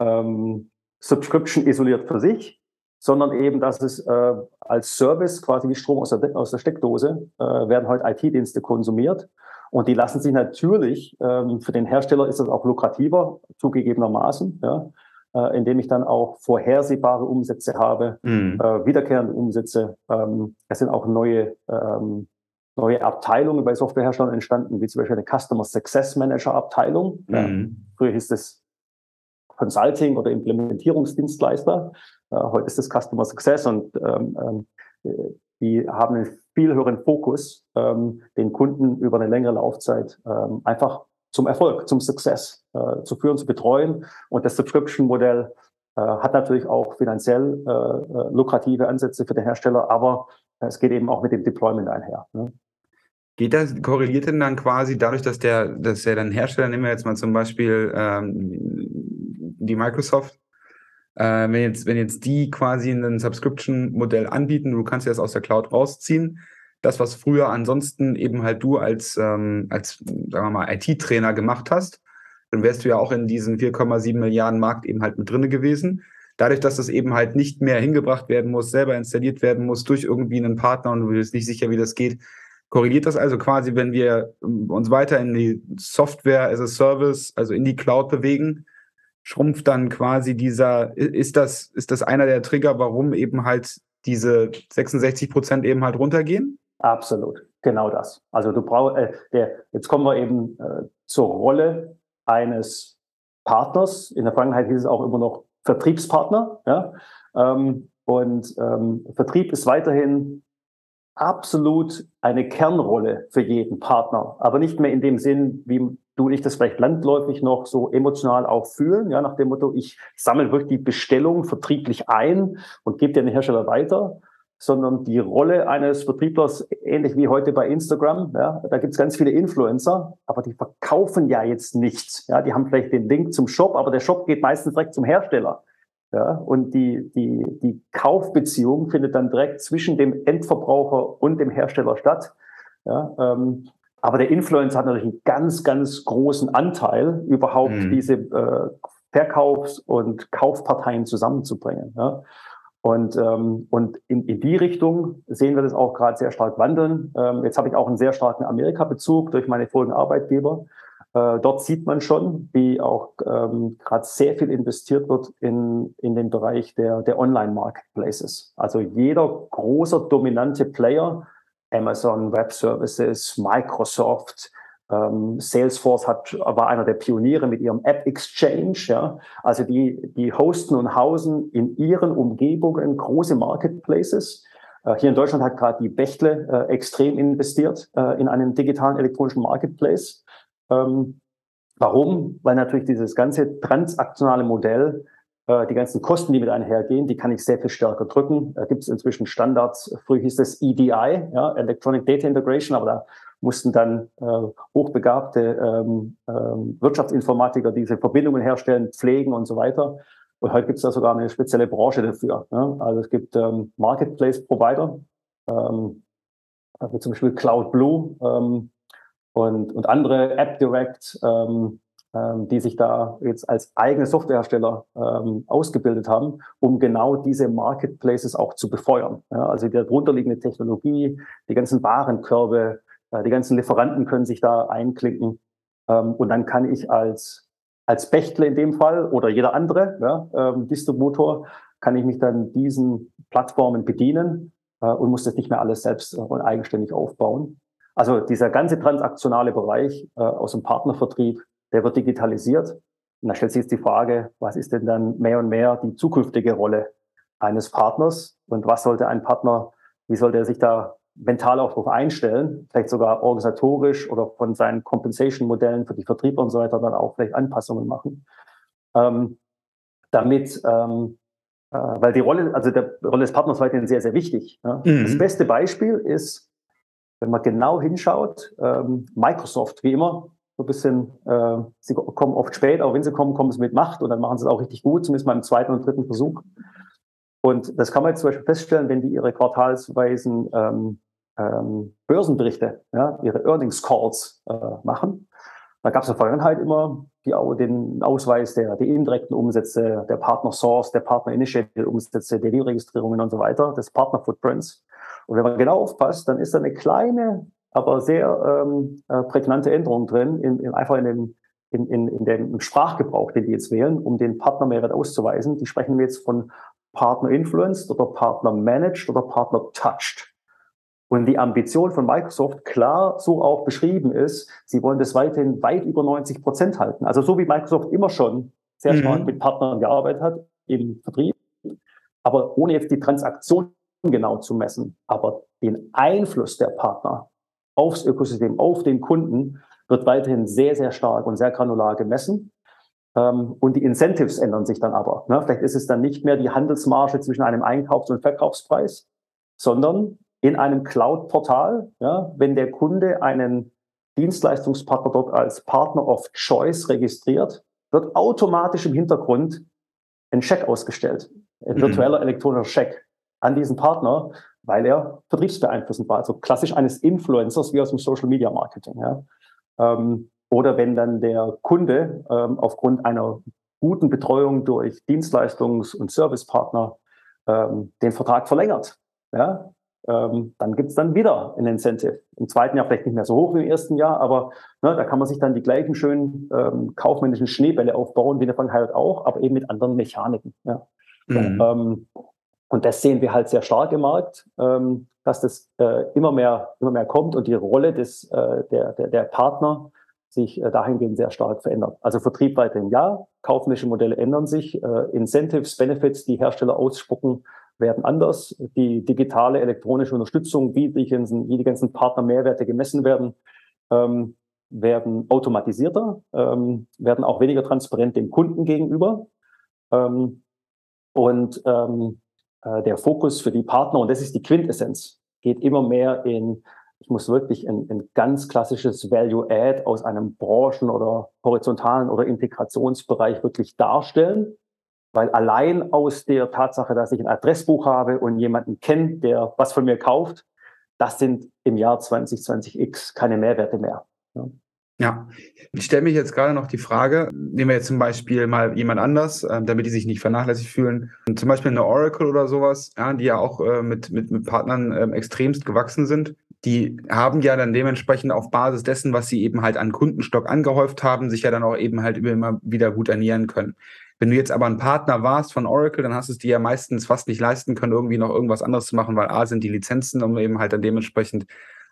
ähm, Subscription isoliert für sich, sondern eben, dass es äh, als Service quasi wie Strom aus der, aus der Steckdose äh, werden heute IT-Dienste konsumiert. Und die lassen sich natürlich, ähm, für den Hersteller ist das auch lukrativer, zugegebenermaßen. Ja? Äh, indem ich dann auch vorhersehbare Umsätze habe, mhm. äh, wiederkehrende Umsätze. Ähm, es sind auch neue, ähm, neue Abteilungen bei Softwareherstellern entstanden, wie zum Beispiel eine Customer Success Manager Abteilung. Mhm. Ja, früher hieß es Consulting oder Implementierungsdienstleister. Äh, heute ist es Customer Success und ähm, ähm die haben einen viel höheren Fokus, ähm, den Kunden über eine längere Laufzeit ähm, einfach zum Erfolg, zum Success äh, zu führen, zu betreuen. Und das Subscription-Modell äh, hat natürlich auch finanziell äh, äh lukrative Ansätze für den Hersteller, aber es geht eben auch mit dem Deployment einher. Ne? Geht das, korreliert denn dann quasi dadurch, dass der, dass der dann Hersteller, nehmen wir jetzt mal zum Beispiel ähm, die Microsoft, äh, wenn, jetzt, wenn jetzt die quasi ein Subscription-Modell anbieten, du kannst dir das aus der Cloud rausziehen, das, was früher ansonsten eben halt du als, ähm, als sagen wir mal, IT-Trainer gemacht hast, dann wärst du ja auch in diesen 4,7 Milliarden Markt eben halt mit drinne gewesen. Dadurch, dass das eben halt nicht mehr hingebracht werden muss, selber installiert werden muss durch irgendwie einen Partner und du bist nicht sicher, wie das geht, korrigiert das also quasi, wenn wir ähm, uns weiter in die Software as a Service, also in die Cloud bewegen, schrumpft dann quasi dieser, ist das, ist das einer der Trigger, warum eben halt diese 66 Prozent eben halt runtergehen? Absolut, genau das. Also du brauchst, äh, der, jetzt kommen wir eben äh, zur Rolle eines Partners. In der Vergangenheit hieß es auch immer noch Vertriebspartner. Ja? Ähm, und ähm, Vertrieb ist weiterhin absolut eine Kernrolle für jeden Partner, aber nicht mehr in dem Sinn, wie du und ich das vielleicht landläufig noch so emotional auch fühlen, ja, nach dem Motto, ich sammle wirklich die Bestellung vertrieblich ein und gebe den Hersteller weiter, sondern die Rolle eines Vertrieblers, ähnlich wie heute bei Instagram, ja, da gibt es ganz viele Influencer, aber die verkaufen ja jetzt nichts. Ja, die haben vielleicht den Link zum Shop, aber der Shop geht meistens direkt zum Hersteller. Ja, und die, die, die Kaufbeziehung findet dann direkt zwischen dem Endverbraucher und dem Hersteller statt. Ja, ähm, aber der Influencer hat natürlich einen ganz, ganz großen Anteil, überhaupt mhm. diese äh, Verkaufs- und Kaufparteien zusammenzubringen. Ja. Und, ähm, und in, in die Richtung sehen wir das auch gerade sehr stark wandeln. Ähm, jetzt habe ich auch einen sehr starken Amerika-Bezug durch meine vorigen Arbeitgeber. Äh, dort sieht man schon, wie auch ähm, gerade sehr viel investiert wird in, in den Bereich der, der Online-Marketplaces. Also jeder großer dominante Player, Amazon Web Services, Microsoft, Salesforce hat, war einer der Pioniere mit ihrem App Exchange. Ja. Also die, die hosten und hausen in ihren Umgebungen große Marketplaces. Äh, hier in Deutschland hat gerade die Bechtle äh, extrem investiert äh, in einen digitalen elektronischen Marketplace. Ähm, warum? Weil natürlich dieses ganze transaktionale Modell, äh, die ganzen Kosten, die mit einhergehen, die kann ich sehr viel stärker drücken. Da gibt es inzwischen Standards. Früher hieß das EDI, ja, Electronic Data Integration, aber da mussten dann äh, hochbegabte ähm, ähm, Wirtschaftsinformatiker diese Verbindungen herstellen, pflegen und so weiter. Und heute gibt es da sogar eine spezielle Branche dafür. Ne? Also es gibt ähm, Marketplace-Provider, ähm, also zum Beispiel Cloud Blue, ähm, und, und andere App Direct, ähm, ähm, die sich da jetzt als eigene Softwarehersteller ähm, ausgebildet haben, um genau diese Marketplaces auch zu befeuern. Ja, also die darunterliegende Technologie, die ganzen Warenkörbe, die ganzen Lieferanten können sich da einklinken. Ähm, und dann kann ich als, als Bechtle in dem Fall oder jeder andere ja, ähm, Distributor, kann ich mich dann diesen Plattformen bedienen äh, und muss das nicht mehr alles selbst äh, und eigenständig aufbauen. Also dieser ganze transaktionale Bereich äh, aus dem Partnervertrieb, der wird digitalisiert. Und da stellt sich jetzt die Frage, was ist denn dann mehr und mehr die zukünftige Rolle eines Partners und was sollte ein Partner, wie sollte er sich da mental auch darauf einstellen, vielleicht sogar organisatorisch oder von seinen Compensation-Modellen für die Vertriebler und so weiter dann auch vielleicht Anpassungen machen, ähm, damit, ähm, äh, weil die Rolle, also der Rolle des Partners weiterhin sehr, sehr wichtig. Ja. Mhm. Das beste Beispiel ist wenn man genau hinschaut, ähm, Microsoft, wie immer, so ein bisschen, äh, sie kommen oft spät, aber wenn sie kommen, kommen sie mit Macht und dann machen sie es auch richtig gut, zumindest mal im zweiten und dritten Versuch. Und das kann man jetzt zum Beispiel feststellen, wenn die ihre quartalsweisen ähm, ähm, Börsenberichte, ja, ihre Earnings Calls äh, machen. Da gab es in der Vergangenheit immer die, den Ausweis der, der indirekten Umsätze, der Partner Source, der Partner Initiated Umsätze, der Dealregistrierungen und so weiter, des Partner Footprints. Und wenn man genau aufpasst, dann ist da eine kleine, aber sehr ähm, äh, prägnante Änderung drin, in, in, einfach in dem, in, in, in dem Sprachgebrauch, den die jetzt wählen, um den Partnermehrwert auszuweisen. Die sprechen jetzt von Partner Influenced oder Partner Managed oder Partner Touched. Und die Ambition von Microsoft klar so auch beschrieben ist, sie wollen das weiterhin weit über 90 Prozent halten. Also so wie Microsoft immer schon sehr stark mhm. mit Partnern gearbeitet hat im Vertrieb, aber ohne jetzt die Transaktion genau zu messen, aber den Einfluss der Partner aufs Ökosystem, auf den Kunden, wird weiterhin sehr, sehr stark und sehr granular gemessen. Ähm, und die Incentives ändern sich dann aber. Ne? Vielleicht ist es dann nicht mehr die Handelsmarge zwischen einem Einkaufs- und Verkaufspreis, sondern in einem Cloud-Portal, ja, wenn der Kunde einen Dienstleistungspartner dort als Partner of Choice registriert, wird automatisch im Hintergrund ein Scheck ausgestellt, ein mhm. virtueller elektronischer Scheck an diesen Partner, weil er vertriebsbeeinflussend war. Also klassisch eines Influencers wie aus dem Social Media Marketing. Ja. Ähm, oder wenn dann der Kunde ähm, aufgrund einer guten Betreuung durch Dienstleistungs- und Servicepartner ähm, den Vertrag verlängert. Ja, ähm, dann gibt's dann wieder ein Incentive. Im zweiten Jahr vielleicht nicht mehr so hoch wie im ersten Jahr, aber ne, da kann man sich dann die gleichen schönen ähm, kaufmännischen Schneebälle aufbauen, wie in der Vergangenheit auch, aber eben mit anderen Mechaniken. Ja. Mhm. Ähm, und das sehen wir halt sehr stark im Markt, ähm, dass das äh, immer mehr, immer mehr kommt und die Rolle des, äh, der, der, der Partner sich äh, dahingehend sehr stark verändert. Also Vertrieb weiterhin ja, kaufmännische Modelle ändern sich, äh, Incentives, Benefits, die Hersteller ausspucken, werden anders. Die digitale elektronische Unterstützung, wie die ganzen, wie die ganzen Partner Mehrwerte gemessen werden, ähm, werden automatisierter, ähm, werden auch weniger transparent dem Kunden gegenüber. Ähm, und ähm, äh, der Fokus für die Partner, und das ist die Quintessenz, geht immer mehr in ich muss wirklich ein, ein ganz klassisches Value-Add aus einem Branchen- oder horizontalen oder Integrationsbereich wirklich darstellen. Weil allein aus der Tatsache, dass ich ein Adressbuch habe und jemanden kenne, der was von mir kauft, das sind im Jahr 2020x keine Mehrwerte mehr. Ja. Ich stelle mich jetzt gerade noch die Frage, nehmen wir jetzt zum Beispiel mal jemand anders, äh, damit die sich nicht vernachlässigt fühlen, zum Beispiel eine Oracle oder sowas, ja, die ja auch äh, mit, mit, mit Partnern äh, extremst gewachsen sind die haben ja dann dementsprechend auf Basis dessen, was sie eben halt an Kundenstock angehäuft haben, sich ja dann auch eben halt immer wieder gut ernähren können. Wenn du jetzt aber ein Partner warst von Oracle, dann hast du es dir ja meistens fast nicht leisten können, irgendwie noch irgendwas anderes zu machen, weil A sind die Lizenzen, um eben halt dann dementsprechend,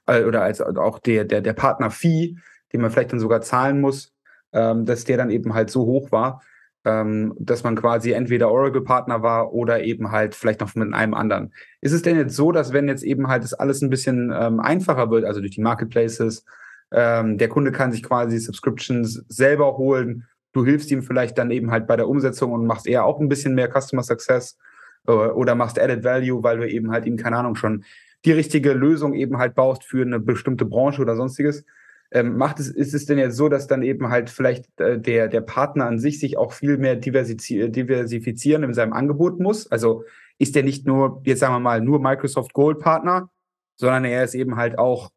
äh, oder als auch der, der, der Partner-Fee, den man vielleicht dann sogar zahlen muss, ähm, dass der dann eben halt so hoch war, ähm, dass man quasi entweder Oracle-Partner war oder eben halt vielleicht noch mit einem anderen. Ist es denn jetzt so, dass wenn jetzt eben halt das alles ein bisschen ähm, einfacher wird, also durch die Marketplaces, ähm, der Kunde kann sich quasi Subscriptions selber holen, du hilfst ihm vielleicht dann eben halt bei der Umsetzung und machst eher auch ein bisschen mehr Customer Success äh, oder machst Added Value, weil du eben halt ihm, keine Ahnung, schon die richtige Lösung eben halt baust für eine bestimmte Branche oder sonstiges. Ähm, macht es, ist es denn jetzt so, dass dann eben halt vielleicht äh, der, der Partner an sich sich auch viel mehr diversifizieren in seinem Angebot muss? Also ist der nicht nur, jetzt sagen wir mal, nur Microsoft Gold Partner, sondern er ist eben halt auch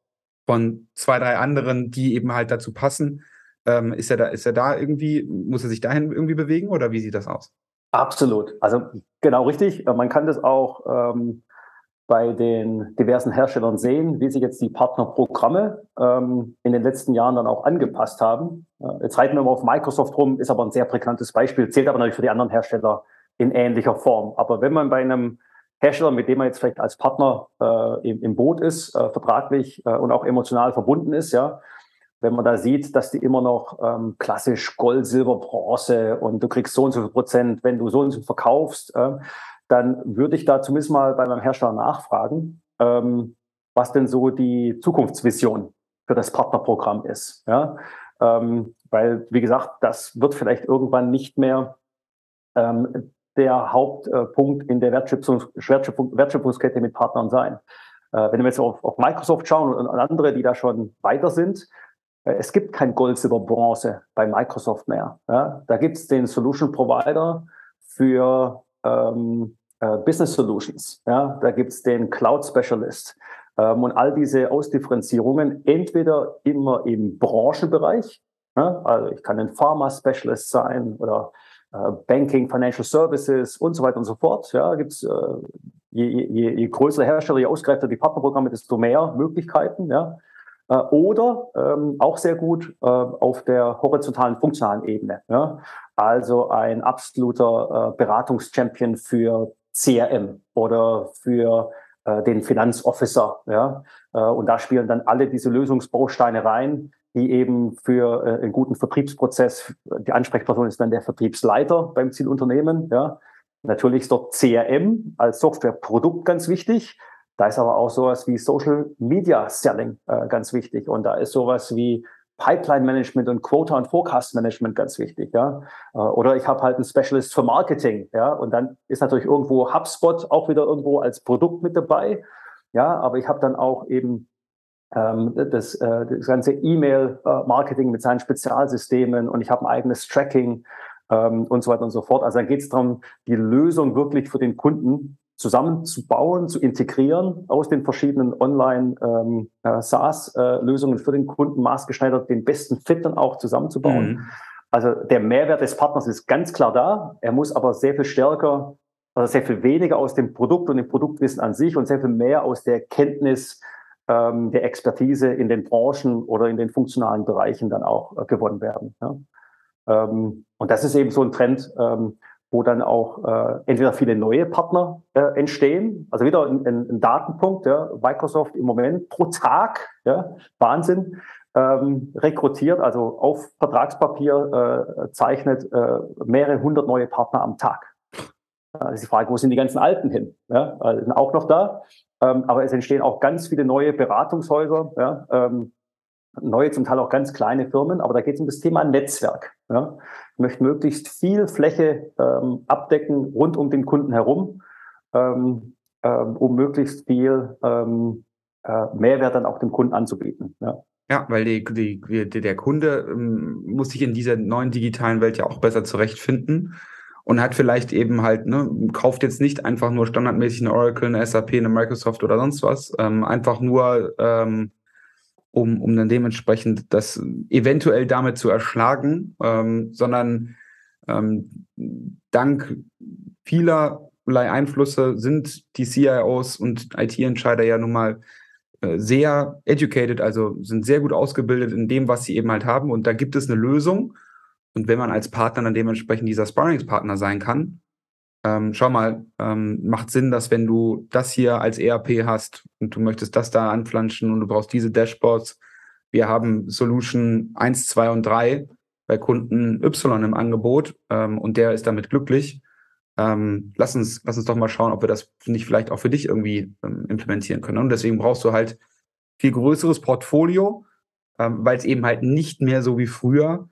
von zwei, drei anderen, die eben halt dazu passen. Ähm, ist er da, ist er da irgendwie, muss er sich dahin irgendwie bewegen oder wie sieht das aus? Absolut. Also genau richtig. Man kann das auch ähm, bei den diversen Herstellern sehen, wie sich jetzt die Partnerprogramme ähm, in den letzten Jahren dann auch angepasst haben. Äh, jetzt reiten wir mal auf Microsoft rum, ist aber ein sehr prägnantes Beispiel, zählt aber natürlich für die anderen Hersteller in ähnlicher Form. Aber wenn man bei einem Hersteller, mit dem man jetzt vielleicht als Partner äh, im, im, Boot ist, äh, vertraglich äh, und auch emotional verbunden ist, ja, wenn man da sieht, dass die immer noch ähm, klassisch Gold, Silber, Bronze und du kriegst so und so viel Prozent, wenn du so und so verkaufst, äh, dann würde ich da zumindest mal bei meinem Hersteller nachfragen, ähm, was denn so die Zukunftsvision für das Partnerprogramm ist. Ja? Ähm, weil, wie gesagt, das wird vielleicht irgendwann nicht mehr ähm, der Hauptpunkt in der Wertschöpfungs Wertschöpfungskette mit Partnern sein. Äh, wenn wir jetzt auf, auf, Microsoft schauen und andere, die da schon weiter sind, äh, es gibt kein Gold, Silber, Bronze bei Microsoft mehr. Ja? Da gibt es den Solution Provider für ähm, äh, Business Solutions. Ja, da gibt es den Cloud Specialist ähm, und all diese Ausdifferenzierungen entweder immer im Branchenbereich, ja, also ich kann ein Pharma Specialist sein oder äh, Banking, Financial Services und so weiter und so fort. Ja, gibt's äh, je, je, je größer Hersteller, je ausgereifter die Partnerprogramme, desto mehr Möglichkeiten. Ja. Äh, oder ähm, auch sehr gut äh, auf der horizontalen funktionalen Ebene. Ja? Also ein absoluter äh, Beratungschampion für CRM oder für äh, den Finanzofficer. Ja? Äh, und da spielen dann alle diese Lösungsbausteine rein, die eben für äh, einen guten Vertriebsprozess, die Ansprechperson ist dann der Vertriebsleiter beim Zielunternehmen. Ja? Natürlich ist dort CRM als Softwareprodukt ganz wichtig. Da ist aber auch sowas wie Social Media Selling äh, ganz wichtig. Und da ist sowas wie Pipeline Management und Quota und Forecast Management ganz wichtig, ja. Äh, oder ich habe halt einen Specialist für Marketing, ja. Und dann ist natürlich irgendwo HubSpot auch wieder irgendwo als Produkt mit dabei, ja. Aber ich habe dann auch eben ähm, das, äh, das ganze E-Mail-Marketing mit seinen Spezialsystemen und ich habe ein eigenes Tracking ähm, und so weiter und so fort. Also dann geht es darum, die Lösung wirklich für den Kunden zusammenzubauen, zu integrieren aus den verschiedenen Online-SaaS-Lösungen ähm, äh, für den Kunden maßgeschneidert, den besten Fit dann auch zusammenzubauen. Mhm. Also der Mehrwert des Partners ist ganz klar da. Er muss aber sehr viel stärker, also sehr viel weniger aus dem Produkt und dem Produktwissen an sich und sehr viel mehr aus der Kenntnis ähm, der Expertise in den Branchen oder in den funktionalen Bereichen dann auch äh, gewonnen werden. Ja. Ähm, und das ist eben so ein Trend, ähm, wo dann auch äh, entweder viele neue Partner äh, entstehen. Also wieder ein, ein, ein Datenpunkt, ja, Microsoft im Moment pro Tag, ja, Wahnsinn, ähm, rekrutiert, also auf Vertragspapier äh, zeichnet äh, mehrere hundert neue Partner am Tag. Das ist die Frage, wo sind die ganzen Alten hin? Ja, sind auch noch da. Ähm, aber es entstehen auch ganz viele neue Beratungshäuser, ja, ähm, neue, zum Teil auch ganz kleine Firmen. Aber da geht es um das Thema Netzwerk. Ja. Ich möchte möglichst viel Fläche ähm, abdecken rund um den Kunden herum, ähm, ähm, um möglichst viel ähm, äh, Mehrwert dann auch dem Kunden anzubieten. Ja. Ja, weil die, die, die, der Kunde ähm, muss sich in dieser neuen digitalen Welt ja auch besser zurechtfinden und hat vielleicht eben halt, ne, kauft jetzt nicht einfach nur standardmäßig eine Oracle, eine SAP, eine Microsoft oder sonst was, ähm, einfach nur, ähm, um, um dann dementsprechend das eventuell damit zu erschlagen, ähm, sondern ähm, dank vielerlei Einflüsse sind die CIOs und IT-Entscheider ja nun mal äh, sehr educated, also sind sehr gut ausgebildet in dem, was sie eben halt haben. Und da gibt es eine Lösung. Und wenn man als Partner dann dementsprechend dieser Sparringspartner sein kann, ähm, schau mal, ähm, macht Sinn, dass wenn du das hier als ERP hast und du möchtest das da anflanschen und du brauchst diese Dashboards, wir haben Solution 1, 2 und 3 bei Kunden Y im Angebot ähm, und der ist damit glücklich. Ähm, lass, uns, lass uns doch mal schauen, ob wir das nicht vielleicht auch für dich irgendwie ähm, implementieren können. Und deswegen brauchst du halt viel größeres Portfolio, ähm, weil es eben halt nicht mehr so wie früher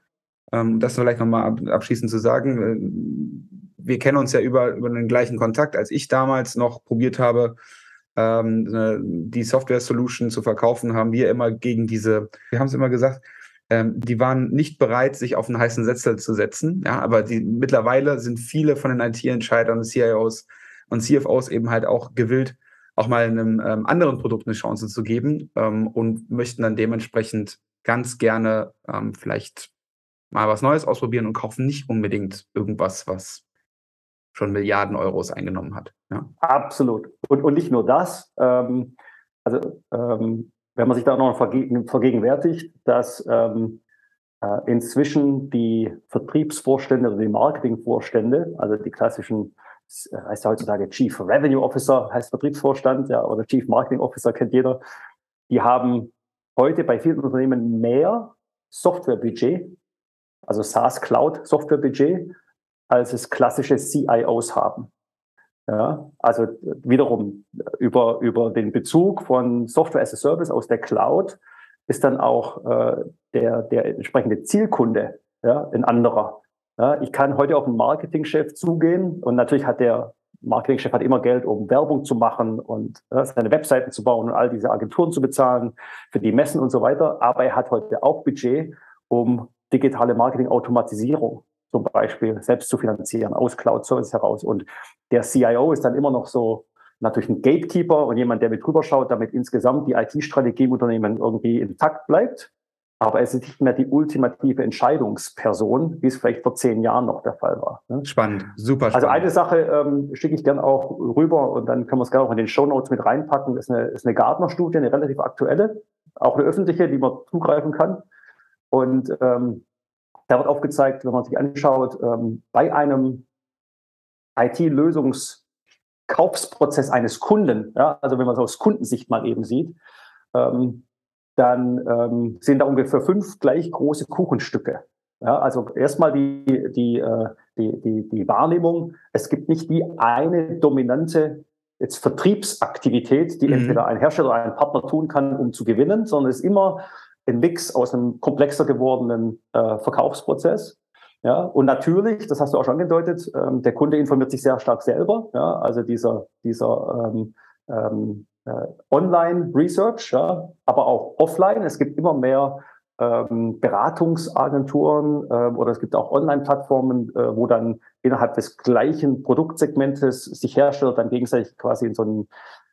das vielleicht nochmal abschließend zu sagen. Äh, wir kennen uns ja über, über den gleichen Kontakt, als ich damals noch probiert habe, ähm, die Software-Solution zu verkaufen, haben wir immer gegen diese, wir haben es immer gesagt, ähm, die waren nicht bereit, sich auf einen heißen Setzer zu setzen. Ja, aber die, mittlerweile sind viele von den IT-Entscheidern, CIOs und CFOs eben halt auch gewillt, auch mal einem ähm, anderen Produkt eine Chance zu geben ähm, und möchten dann dementsprechend ganz gerne ähm, vielleicht mal was Neues ausprobieren und kaufen nicht unbedingt irgendwas, was schon Milliarden Euros eingenommen hat. Ja. Absolut. Und, und nicht nur das. Ähm, also ähm, wenn man sich da noch vergegenwärtigt, dass ähm, äh, inzwischen die Vertriebsvorstände oder die Marketingvorstände, also die klassischen, heißt ja heutzutage Chief Revenue Officer, heißt Vertriebsvorstand, ja, oder Chief Marketing Officer kennt jeder, die haben heute bei vielen Unternehmen mehr Softwarebudget also SaaS Cloud Softwarebudget, als es klassische CIOs haben. Ja, also wiederum über, über den Bezug von Software as a Service aus der Cloud ist dann auch äh, der, der entsprechende Zielkunde ja, ein anderer. Ja, ich kann heute auf einen Marketingchef zugehen und natürlich hat der Marketingchef hat immer Geld, um Werbung zu machen und ja, seine Webseiten zu bauen und all diese Agenturen zu bezahlen für die Messen und so weiter. Aber er hat heute auch Budget, um digitale Marketing-Automatisierung zum Beispiel selbst zu finanzieren, aus Cloud-Service heraus. Und der CIO ist dann immer noch so natürlich ein Gatekeeper und jemand, der mit drüber schaut, damit insgesamt die IT-Strategie im Unternehmen irgendwie intakt bleibt. Aber es ist nicht mehr die ultimative Entscheidungsperson, wie es vielleicht vor zehn Jahren noch der Fall war. Ne? Spannend, super spannend. Also eine Sache ähm, schicke ich gerne auch rüber und dann können wir es gerne auch in den Show Notes mit reinpacken. Das ist eine, ist eine Gartner-Studie, eine relativ aktuelle, auch eine öffentliche, die man zugreifen kann. Und ähm, da wird aufgezeigt, wenn man sich anschaut, ähm, bei einem IT-Lösungskaufsprozess eines Kunden, ja, also wenn man es aus Kundensicht mal eben sieht, ähm, dann ähm, sind da ungefähr fünf gleich große Kuchenstücke. Ja, also erstmal die, die, äh, die, die, die Wahrnehmung, es gibt nicht die eine dominante jetzt Vertriebsaktivität, die mhm. entweder ein Hersteller oder ein Partner tun kann, um zu gewinnen, sondern es ist immer ein Mix aus einem komplexer gewordenen äh, Verkaufsprozess. Ja, und natürlich, das hast du auch schon angedeutet, ähm, der Kunde informiert sich sehr stark selber. Ja, also dieser, dieser ähm, ähm, äh, Online-Research, ja, aber auch offline. Es gibt immer mehr ähm, Beratungsagenturen äh, oder es gibt auch Online-Plattformen, äh, wo dann innerhalb des gleichen Produktsegmentes sich Hersteller dann gegenseitig quasi in so einen,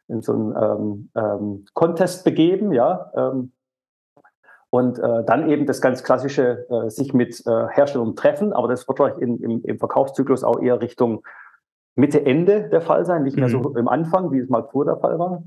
in so einen ähm, ähm, Contest begeben, ja, ähm, und äh, dann eben das ganz klassische, äh, sich mit äh, Herstellern treffen, aber das wird vielleicht in, im, im Verkaufszyklus auch eher Richtung Mitte, Ende der Fall sein, nicht mehr mhm. so im Anfang, wie es mal früher der Fall war.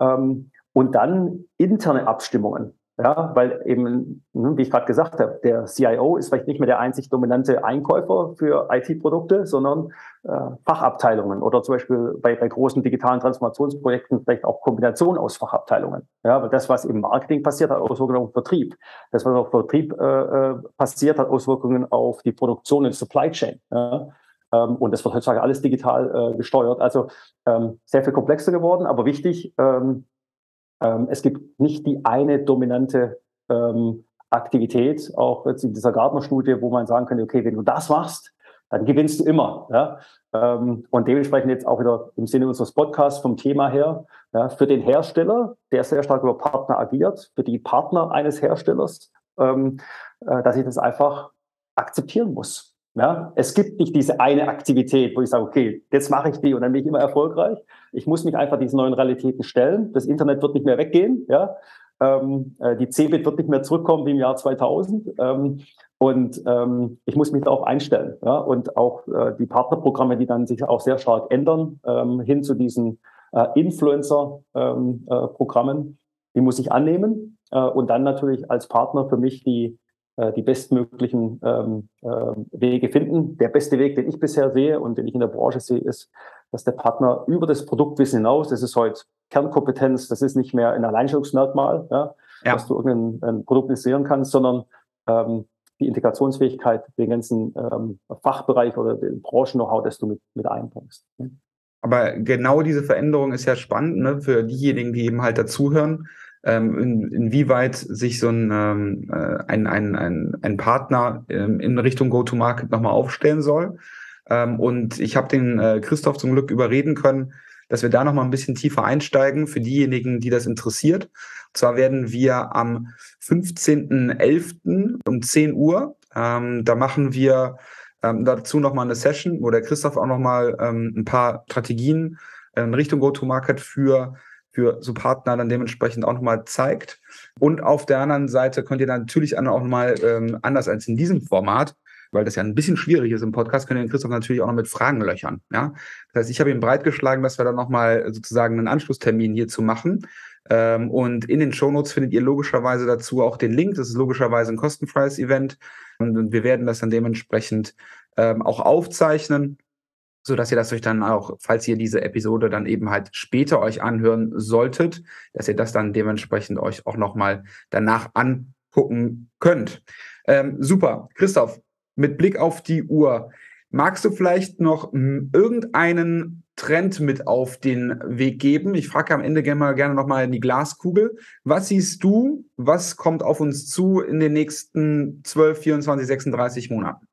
Ähm, und dann interne Abstimmungen. Ja, weil eben, hm, wie ich gerade gesagt habe, der CIO ist vielleicht nicht mehr der einzig dominante Einkäufer für IT-Produkte, sondern äh, Fachabteilungen oder zum Beispiel bei, bei großen digitalen Transformationsprojekten vielleicht auch Kombination aus Fachabteilungen. Ja, weil das, was im Marketing passiert, hat Auswirkungen auf Vertrieb. Das, was auf Vertrieb äh, äh passiert, hat Auswirkungen auf die Produktion und Supply Chain. Ja. Ähm, und das wird heutzutage alles digital äh, gesteuert. Also ähm, sehr viel komplexer geworden, aber wichtig, ähm, ähm, es gibt nicht die eine dominante ähm, Aktivität, auch jetzt in dieser Gartner-Studie, wo man sagen könnte, okay, wenn du das machst, dann gewinnst du immer. Ja? Ähm, und dementsprechend jetzt auch wieder im Sinne unseres Podcasts vom Thema her, ja, für den Hersteller, der sehr stark über Partner agiert, für die Partner eines Herstellers, ähm, äh, dass ich das einfach akzeptieren muss. Ja, es gibt nicht diese eine Aktivität, wo ich sage, okay, jetzt mache ich die und dann bin ich immer erfolgreich. Ich muss mich einfach diesen neuen Realitäten stellen. Das Internet wird nicht mehr weggehen. Ja, ähm, äh, die Cebit wird nicht mehr zurückkommen wie im Jahr 2000. Ähm, und ähm, ich muss mich darauf einstellen. Ja, und auch äh, die Partnerprogramme, die dann sich auch sehr stark ändern ähm, hin zu diesen äh, Influencer-Programmen, ähm, äh, die muss ich annehmen. Äh, und dann natürlich als Partner für mich die die bestmöglichen ähm, äh, Wege finden. Der beste Weg, den ich bisher sehe und den ich in der Branche sehe, ist, dass der Partner über das Produktwissen hinaus, das ist heute Kernkompetenz, das ist nicht mehr ein Alleinstellungsmerkmal, ja, ja. dass du irgendein Produkt installieren kannst, sondern ähm, die Integrationsfähigkeit, den ganzen ähm, Fachbereich oder den Branchen-Know-how, das du mit, mit einbringst. Aber genau diese Veränderung ist ja spannend ne, für diejenigen, die eben halt dazuhören ähm, in, inwieweit sich so ein, ähm, äh, ein, ein, ein, ein Partner ähm, in Richtung Go-to-Market nochmal aufstellen soll. Ähm, und ich habe den äh, Christoph zum Glück überreden können, dass wir da nochmal ein bisschen tiefer einsteigen für diejenigen, die das interessiert. Und zwar werden wir am 15.11. um 10 Uhr, ähm, da machen wir ähm, dazu nochmal eine Session, wo der Christoph auch nochmal ähm, ein paar Strategien in Richtung Go-to-Market für für so Partner dann dementsprechend auch nochmal zeigt. Und auf der anderen Seite könnt ihr dann natürlich auch nochmal ähm, anders als in diesem Format, weil das ja ein bisschen schwierig ist im Podcast, könnt ihr den Christoph natürlich auch noch mit Fragen löchern. Ja? Das heißt, ich habe ihm breitgeschlagen, dass wir dann nochmal sozusagen einen Anschlusstermin hierzu machen. Ähm, und in den Shownotes findet ihr logischerweise dazu auch den Link. Das ist logischerweise ein kostenfreies Event. Und wir werden das dann dementsprechend ähm, auch aufzeichnen so dass ihr das euch dann auch, falls ihr diese Episode dann eben halt später euch anhören solltet, dass ihr das dann dementsprechend euch auch nochmal danach angucken könnt. Ähm, super. Christoph, mit Blick auf die Uhr, magst du vielleicht noch hm, irgendeinen Trend mit auf den Weg geben? Ich frage am Ende gerne gerne nochmal in die Glaskugel. Was siehst du? Was kommt auf uns zu in den nächsten 12, 24, 36 Monaten?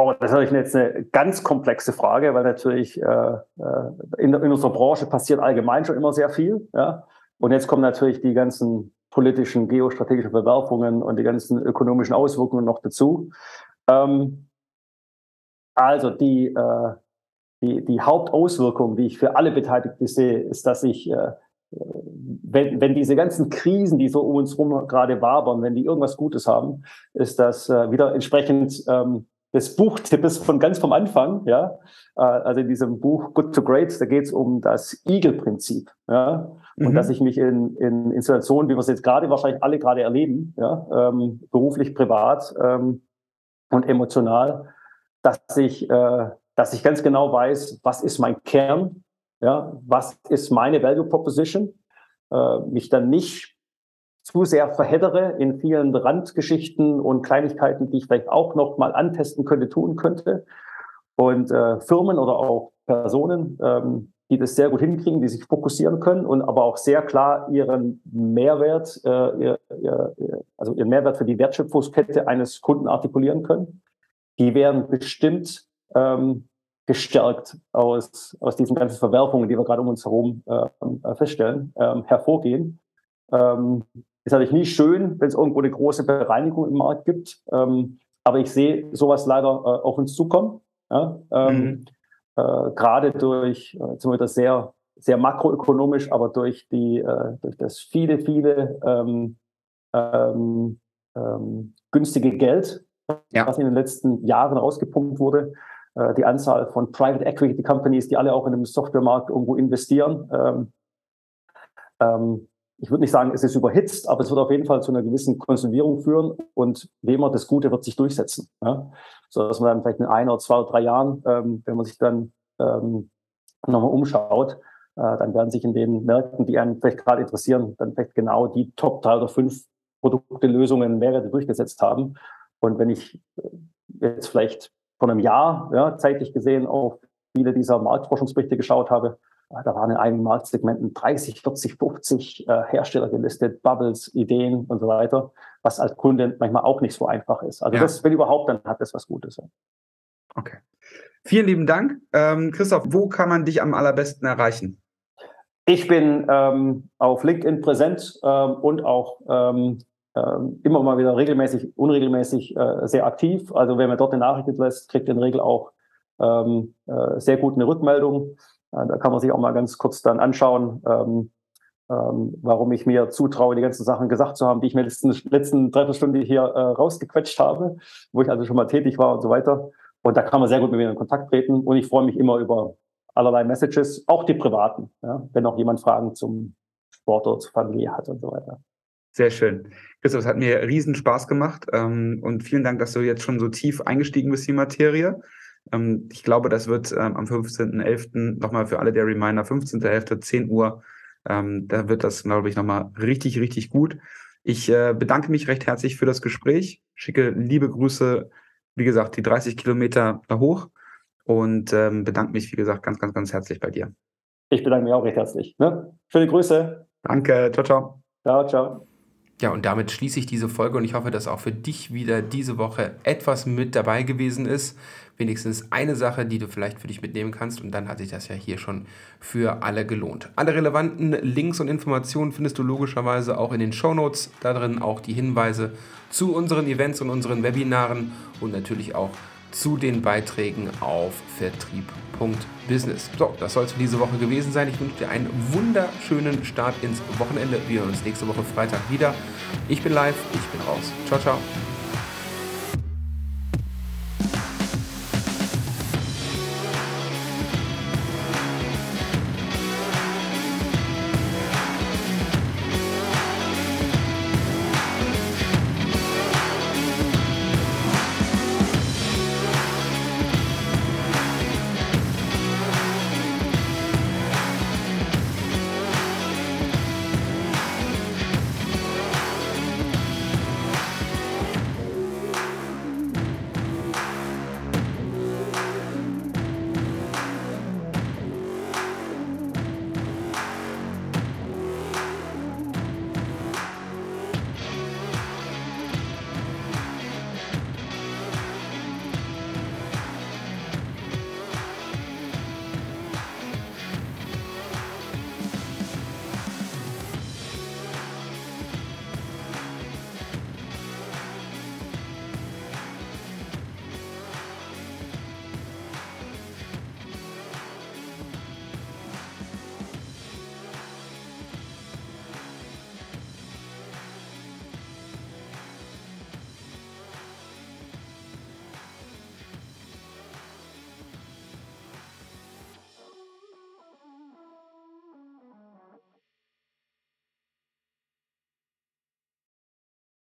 Oh, das ist natürlich jetzt eine ganz komplexe Frage, weil natürlich äh, äh, in, in, unserer Branche passiert allgemein schon immer sehr viel. Ja? Und jetzt kommen natürlich die ganzen politischen, geostrategischen Bewerfungen und die ganzen ökonomischen Auswirkungen noch dazu. Ähm, also die, äh, die, die Hauptauswirkung, die ich für alle Beteiligten sehe, ist, dass ich, äh, wenn, wenn diese ganzen Krisen, die so um uns herum gerade wabern, wenn die irgendwas Gutes haben, ist das äh, wieder entsprechend ähm, des Buchtippes von ganz vom Anfang, ja, äh, also in diesem Buch Good to Great, da geht es um das Eagle-Prinzip, ja, und mhm. dass ich mich in, in, in Situationen, wie wir es jetzt gerade wahrscheinlich alle gerade erleben, ja, ähm, beruflich, privat ähm, und emotional, dass ich, äh, dass ich ganz genau weiß, was ist mein Kern, ja, was ist meine Value Proposition, äh, mich dann nicht zu sehr verheddere in vielen Randgeschichten und Kleinigkeiten, die ich vielleicht auch noch mal antesten könnte, tun könnte. Und äh, Firmen oder auch Personen, ähm, die das sehr gut hinkriegen, die sich fokussieren können und aber auch sehr klar ihren Mehrwert, äh, ihr, ihr, also ihren Mehrwert für die Wertschöpfungskette eines Kunden artikulieren können, die werden bestimmt ähm, gestärkt aus, aus diesen ganzen Verwerfungen, die wir gerade um uns herum äh, feststellen, ähm, hervorgehen. Ähm, ist natürlich nie schön, wenn es irgendwo eine große Bereinigung im Markt gibt. Ähm, aber ich sehe sowas leider äh, auf uns zukommen. Ja? Ähm, mhm. äh, Gerade durch, äh, das sehr, sehr makroökonomisch, aber durch, die, äh, durch das viele, viele ähm, ähm, ähm günstige Geld, ja. was in den letzten Jahren rausgepumpt wurde. Äh, die Anzahl von Private Equity Companies, die alle auch in dem Softwaremarkt irgendwo investieren. Ähm, ich würde nicht sagen, es ist überhitzt, aber es wird auf jeden Fall zu einer gewissen Konsolidierung führen und wie immer, das Gute wird sich durchsetzen. Ja? So dass man dann vielleicht in ein oder zwei oder drei Jahren, ähm, wenn man sich dann ähm, nochmal umschaut, äh, dann werden sich in den Märkten, die einen vielleicht gerade interessieren, dann vielleicht genau die Top drei oder fünf Produkte, Lösungen, Mehrwerte durchgesetzt haben. Und wenn ich äh, jetzt vielleicht vor einem Jahr ja, zeitlich gesehen auf viele dieser Marktforschungsberichte geschaut habe, da waren in einigen Marktsegmenten 30, 40, 50 äh, Hersteller gelistet, Bubbles, Ideen und so weiter, was als Kunde manchmal auch nicht so einfach ist. Also ja. das, wenn überhaupt, dann hat das was Gutes. Okay. Vielen lieben Dank. Ähm, Christoph, wo kann man dich am allerbesten erreichen? Ich bin ähm, auf LinkedIn präsent ähm, und auch ähm, ähm, immer mal wieder regelmäßig, unregelmäßig äh, sehr aktiv. Also wer mir dort eine Nachricht lässt, kriegt in der Regel auch ähm, äh, sehr gut eine Rückmeldung. Da kann man sich auch mal ganz kurz dann anschauen, ähm, ähm, warum ich mir zutraue, die ganzen Sachen gesagt zu haben, die ich mir letzten, letzten Dreiviertelstunde hier äh, rausgequetscht habe, wo ich also schon mal tätig war und so weiter. Und da kann man sehr gut mit mir in Kontakt treten. Und ich freue mich immer über allerlei Messages, auch die privaten, ja, wenn auch jemand Fragen zum Sport oder zur Familie hat und so weiter. Sehr schön. Christoph, es hat mir riesen Spaß gemacht ähm, und vielen Dank, dass du jetzt schon so tief eingestiegen bist in die Materie. Ähm, ich glaube, das wird ähm, am 15.11. nochmal für alle der Reminder, 15.11., 10 Uhr, ähm, da wird das, glaube ich, nochmal richtig, richtig gut. Ich äh, bedanke mich recht herzlich für das Gespräch, schicke liebe Grüße, wie gesagt, die 30 Kilometer da hoch und ähm, bedanke mich, wie gesagt, ganz, ganz, ganz herzlich bei dir. Ich bedanke mich auch recht herzlich. Ne? Schöne Grüße. Danke, ciao, ciao. Ciao, ciao. Ja, und damit schließe ich diese Folge und ich hoffe, dass auch für dich wieder diese Woche etwas mit dabei gewesen ist. Wenigstens eine Sache, die du vielleicht für dich mitnehmen kannst und dann hat sich das ja hier schon für alle gelohnt. Alle relevanten Links und Informationen findest du logischerweise auch in den Show Notes. Da drin auch die Hinweise zu unseren Events und unseren Webinaren und natürlich auch zu den Beiträgen auf vertrieb.business. So, das soll es für diese Woche gewesen sein. Ich wünsche dir einen wunderschönen Start ins Wochenende. Wir hören uns nächste Woche Freitag wieder. Ich bin live, ich bin raus. Ciao, ciao.